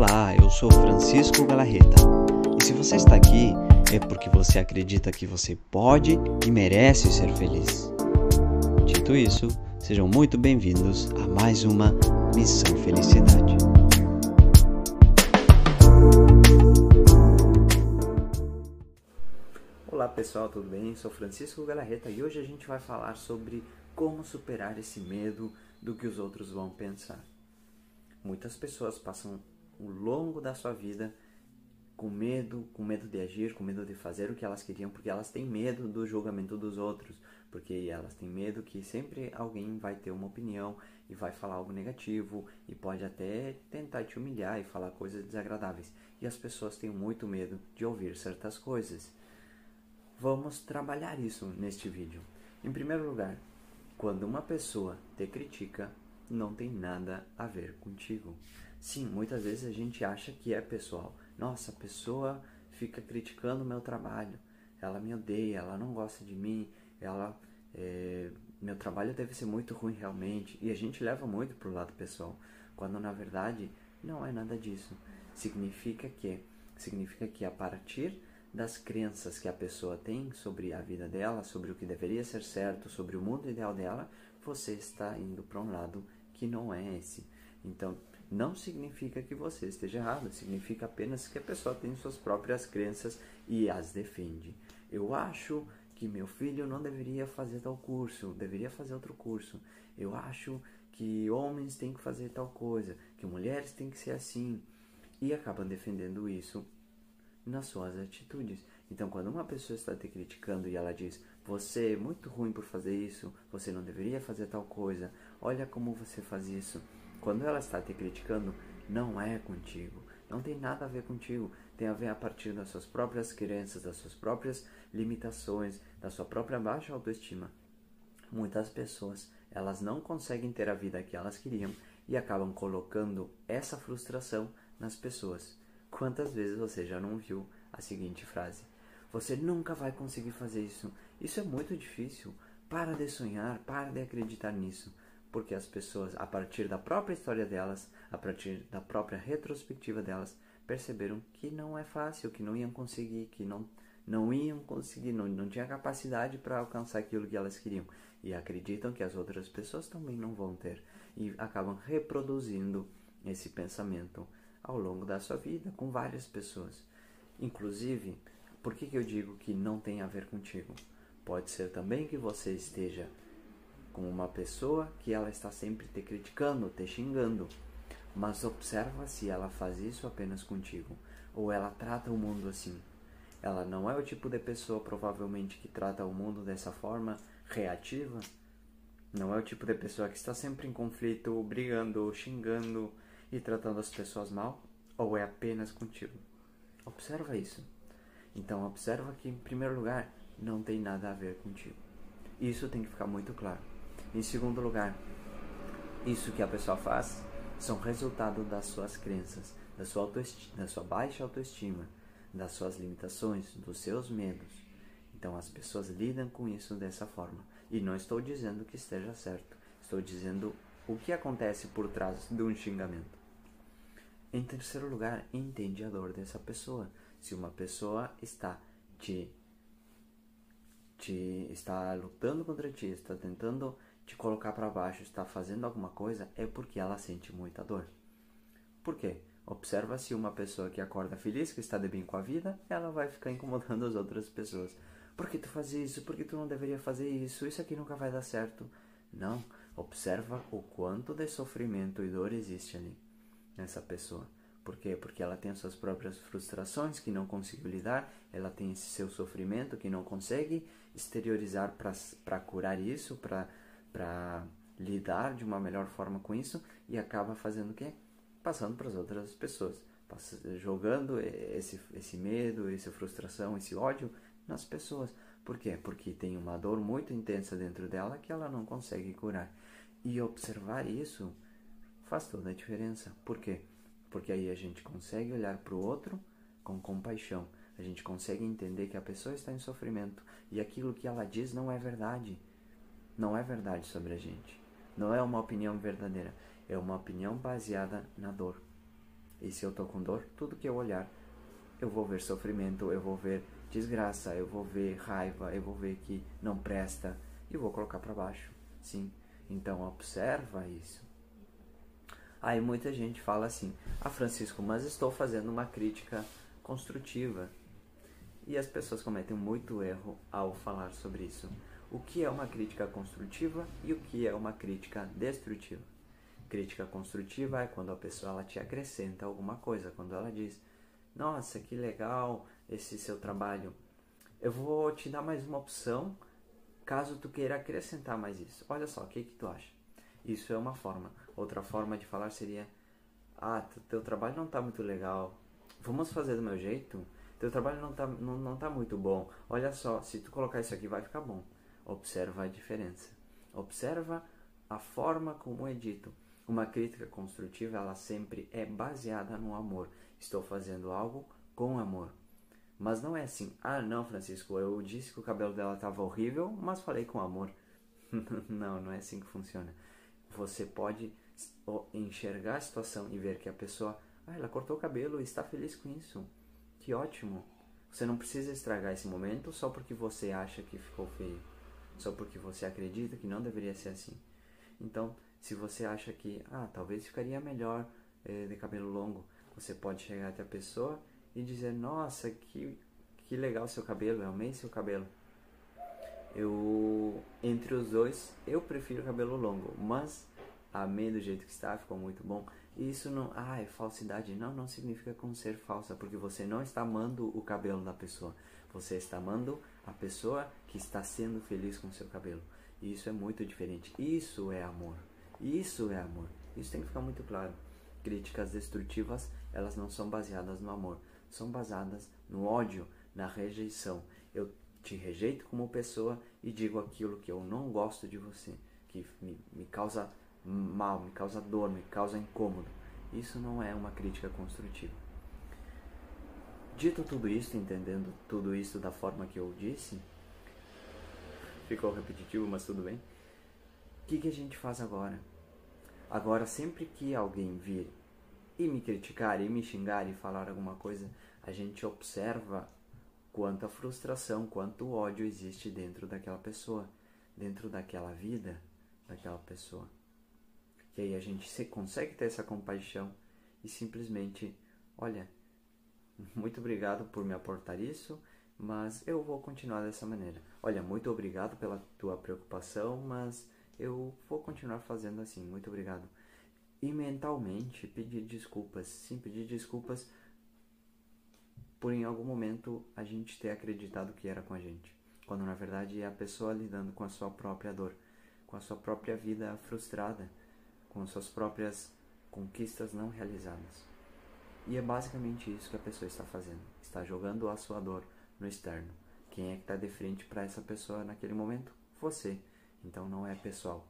Olá, eu sou Francisco Galarreta. E se você está aqui, é porque você acredita que você pode e merece ser feliz. Dito isso, sejam muito bem-vindos a mais uma Missão Felicidade. Olá pessoal, tudo bem? Sou Francisco Galarreta e hoje a gente vai falar sobre como superar esse medo do que os outros vão pensar. Muitas pessoas passam o longo da sua vida com medo, com medo de agir, com medo de fazer o que elas queriam, porque elas têm medo do julgamento dos outros, porque elas têm medo que sempre alguém vai ter uma opinião e vai falar algo negativo e pode até tentar te humilhar e falar coisas desagradáveis. E as pessoas têm muito medo de ouvir certas coisas. Vamos trabalhar isso neste vídeo. Em primeiro lugar, quando uma pessoa te critica, não tem nada a ver contigo. Sim, muitas vezes a gente acha que é pessoal. Nossa, a pessoa fica criticando o meu trabalho, ela me odeia, ela não gosta de mim, ela. É, meu trabalho deve ser muito ruim realmente. E a gente leva muito pro lado pessoal, quando na verdade não é nada disso. Significa que significa que a partir das crenças que a pessoa tem sobre a vida dela, sobre o que deveria ser certo, sobre o mundo ideal dela, você está indo para um lado que não é esse. Então, não significa que você esteja errado, significa apenas que a pessoa tem suas próprias crenças e as defende. Eu acho que meu filho não deveria fazer tal curso, deveria fazer outro curso. Eu acho que homens têm que fazer tal coisa, que mulheres têm que ser assim. E acabam defendendo isso nas suas atitudes. Então, quando uma pessoa está te criticando e ela diz: Você é muito ruim por fazer isso, você não deveria fazer tal coisa, olha como você faz isso. Quando ela está te criticando, não é contigo, não tem nada a ver contigo, tem a ver a partir das suas próprias crenças, das suas próprias limitações, da sua própria baixa autoestima. Muitas pessoas, elas não conseguem ter a vida que elas queriam e acabam colocando essa frustração nas pessoas. Quantas vezes você já não viu a seguinte frase? Você nunca vai conseguir fazer isso. Isso é muito difícil. Para de sonhar, para de acreditar nisso porque as pessoas, a partir da própria história delas, a partir da própria retrospectiva delas, perceberam que não é fácil, que não iam conseguir, que não, não iam conseguir, não, não tinha capacidade para alcançar aquilo que elas queriam. E acreditam que as outras pessoas também não vão ter. E acabam reproduzindo esse pensamento ao longo da sua vida com várias pessoas. Inclusive, por que, que eu digo que não tem a ver contigo? Pode ser também que você esteja com uma pessoa que ela está sempre te criticando, te xingando. Mas observa se ela faz isso apenas contigo ou ela trata o mundo assim. Ela não é o tipo de pessoa provavelmente que trata o mundo dessa forma reativa. Não é o tipo de pessoa que está sempre em conflito, brigando, xingando e tratando as pessoas mal, ou é apenas contigo. Observa isso. Então observa que em primeiro lugar não tem nada a ver contigo. Isso tem que ficar muito claro. Em segundo lugar, isso que a pessoa faz são resultado das suas crenças, da sua, da sua baixa autoestima, das suas limitações, dos seus medos. Então as pessoas lidam com isso dessa forma. E não estou dizendo que esteja certo, estou dizendo o que acontece por trás de um xingamento. Em terceiro lugar, entende a dor dessa pessoa. Se uma pessoa está te, te está lutando contra ti, está tentando te colocar para baixo, está fazendo alguma coisa, é porque ela sente muita dor. Por quê? Observa se uma pessoa que acorda feliz, que está de bem com a vida, ela vai ficar incomodando as outras pessoas. Por que tu faz isso? Por que tu não deveria fazer isso? Isso aqui nunca vai dar certo. Não. Observa o quanto de sofrimento e dor existe ali nessa pessoa. Por quê? Porque ela tem as suas próprias frustrações que não conseguiu lidar, ela tem esse seu sofrimento que não consegue exteriorizar para curar isso, para para lidar de uma melhor forma com isso e acaba fazendo o quê? Passando para as outras pessoas, jogando esse, esse medo, essa frustração, esse ódio nas pessoas. Por quê? Porque tem uma dor muito intensa dentro dela que ela não consegue curar. E observar isso faz toda a diferença. Por quê? Porque aí a gente consegue olhar para o outro com compaixão. A gente consegue entender que a pessoa está em sofrimento e aquilo que ela diz não é verdade não é verdade sobre a gente. Não é uma opinião verdadeira. É uma opinião baseada na dor. E se eu tô com dor, tudo que eu olhar, eu vou ver sofrimento, eu vou ver desgraça, eu vou ver raiva, eu vou ver que não presta e vou colocar para baixo. Sim. Então observa isso. Aí muita gente fala assim: "Ah, Francisco, mas estou fazendo uma crítica construtiva". E as pessoas cometem muito erro ao falar sobre isso. O que é uma crítica construtiva e o que é uma crítica destrutiva? Crítica construtiva é quando a pessoa ela te acrescenta alguma coisa, quando ela diz: "Nossa, que legal esse seu trabalho. Eu vou te dar mais uma opção caso tu queira acrescentar mais isso. Olha só, o que que tu acha?" Isso é uma forma. Outra forma de falar seria: "Ah, teu trabalho não está muito legal. Vamos fazer do meu jeito?" Teu trabalho não está não, não tá muito bom. Olha só, se tu colocar isso aqui vai ficar bom. Observa a diferença. Observa a forma como é dito. Uma crítica construtiva, ela sempre é baseada no amor. Estou fazendo algo com amor. Mas não é assim, ah não, Francisco, eu disse que o cabelo dela estava horrível, mas falei com amor. não, não é assim que funciona. Você pode enxergar a situação e ver que a pessoa, ah, ela cortou o cabelo e está feliz com isso. Que ótimo. Você não precisa estragar esse momento só porque você acha que ficou feio, só porque você acredita que não deveria ser assim. Então, se você acha que, ah, talvez ficaria melhor eh, de cabelo longo, você pode chegar até a pessoa e dizer: Nossa, que, que legal seu cabelo, eu amei seu cabelo. Eu, entre os dois, eu prefiro cabelo longo, mas amei do jeito que está, ficou muito bom. E isso não, ah, é falsidade. Não, não significa com ser falsa, porque você não está amando o cabelo da pessoa. Você está amando a pessoa que está sendo feliz com seu cabelo. E isso é muito diferente. Isso é amor. Isso é amor. Isso tem que ficar muito claro. Críticas destrutivas, elas não são baseadas no amor, são baseadas no ódio, na rejeição. Eu te rejeito como pessoa e digo aquilo que eu não gosto de você, que me, me causa mal, me causa dor, me causa incômodo. Isso não é uma crítica construtiva. Dito tudo isso, entendendo tudo isso da forma que eu disse, ficou repetitivo, mas tudo bem que, que a gente faz agora? Agora, sempre que alguém vir e me criticar, e me xingar e falar alguma coisa, a gente observa quanta frustração, quanto ódio existe dentro daquela pessoa, dentro daquela vida daquela pessoa. E aí a gente se consegue ter essa compaixão e simplesmente, olha, muito obrigado por me aportar isso, mas eu vou continuar dessa maneira. Olha, muito obrigado pela tua preocupação, mas eu vou continuar fazendo assim, muito obrigado. E mentalmente pedir desculpas, sim, pedir desculpas por em algum momento a gente ter acreditado que era com a gente, quando na verdade é a pessoa lidando com a sua própria dor, com a sua própria vida frustrada, com as suas próprias conquistas não realizadas. E é basicamente isso que a pessoa está fazendo, está jogando a sua dor no externo. Quem é que está de frente para essa pessoa naquele momento? Você. Então não é pessoal.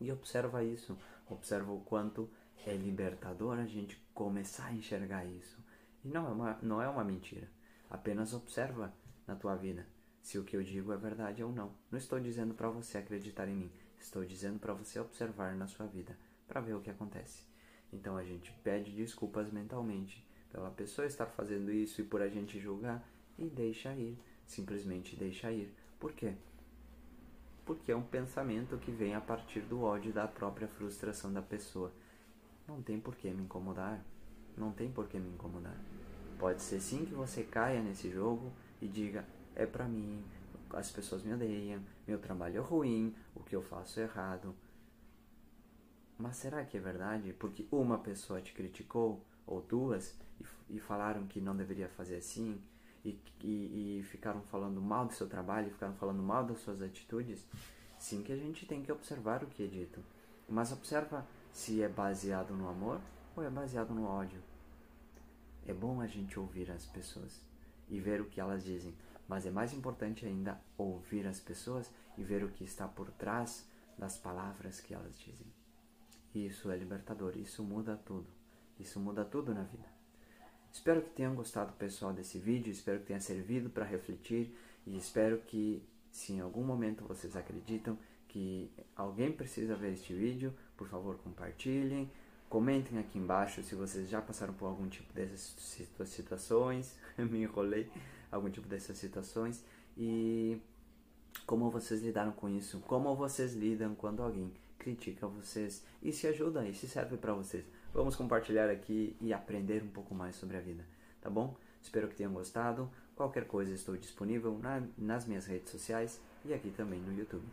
E observa isso, observa o quanto é libertador a gente começar a enxergar isso. E não é uma, não é uma mentira. Apenas observa na tua vida se o que eu digo é verdade ou não. Não estou dizendo para você acreditar em mim, estou dizendo para você observar na sua vida, para ver o que acontece. Então a gente pede desculpas mentalmente pela pessoa estar fazendo isso e por a gente julgar e deixa ir, simplesmente deixa ir. Por quê? porque é um pensamento que vem a partir do ódio da própria frustração da pessoa. Não tem por que me incomodar. Não tem por que me incomodar. Pode ser sim que você caia nesse jogo e diga: é pra mim, as pessoas me odeiam, meu trabalho é ruim, o que eu faço é errado. Mas será que é verdade? Porque uma pessoa te criticou, ou duas, e, e falaram que não deveria fazer assim, e, e, e ficaram falando mal do seu trabalho, ficaram falando mal das suas atitudes, sim que a gente tem que observar o que é dito. Mas observa se é baseado no amor ou é baseado no ódio. É bom a gente ouvir as pessoas e ver o que elas dizem, mas é mais importante ainda ouvir as pessoas e ver o que está por trás das palavras que elas dizem. Isso é libertador, isso muda tudo. Isso muda tudo na vida. Espero que tenham gostado, pessoal, desse vídeo, espero que tenha servido para refletir e espero que, se em algum momento vocês acreditam que alguém precisa ver este vídeo, por favor, compartilhem, Comentem aqui embaixo se vocês já passaram por algum tipo dessas situações, me enrolei, algum tipo dessas situações e como vocês lidaram com isso, como vocês lidam quando alguém critica vocês e se ajuda e se serve para vocês. Vamos compartilhar aqui e aprender um pouco mais sobre a vida, tá bom? Espero que tenham gostado. Qualquer coisa estou disponível na, nas minhas redes sociais e aqui também no YouTube,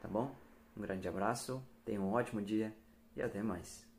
tá bom? Um grande abraço, tenham um ótimo dia e até mais.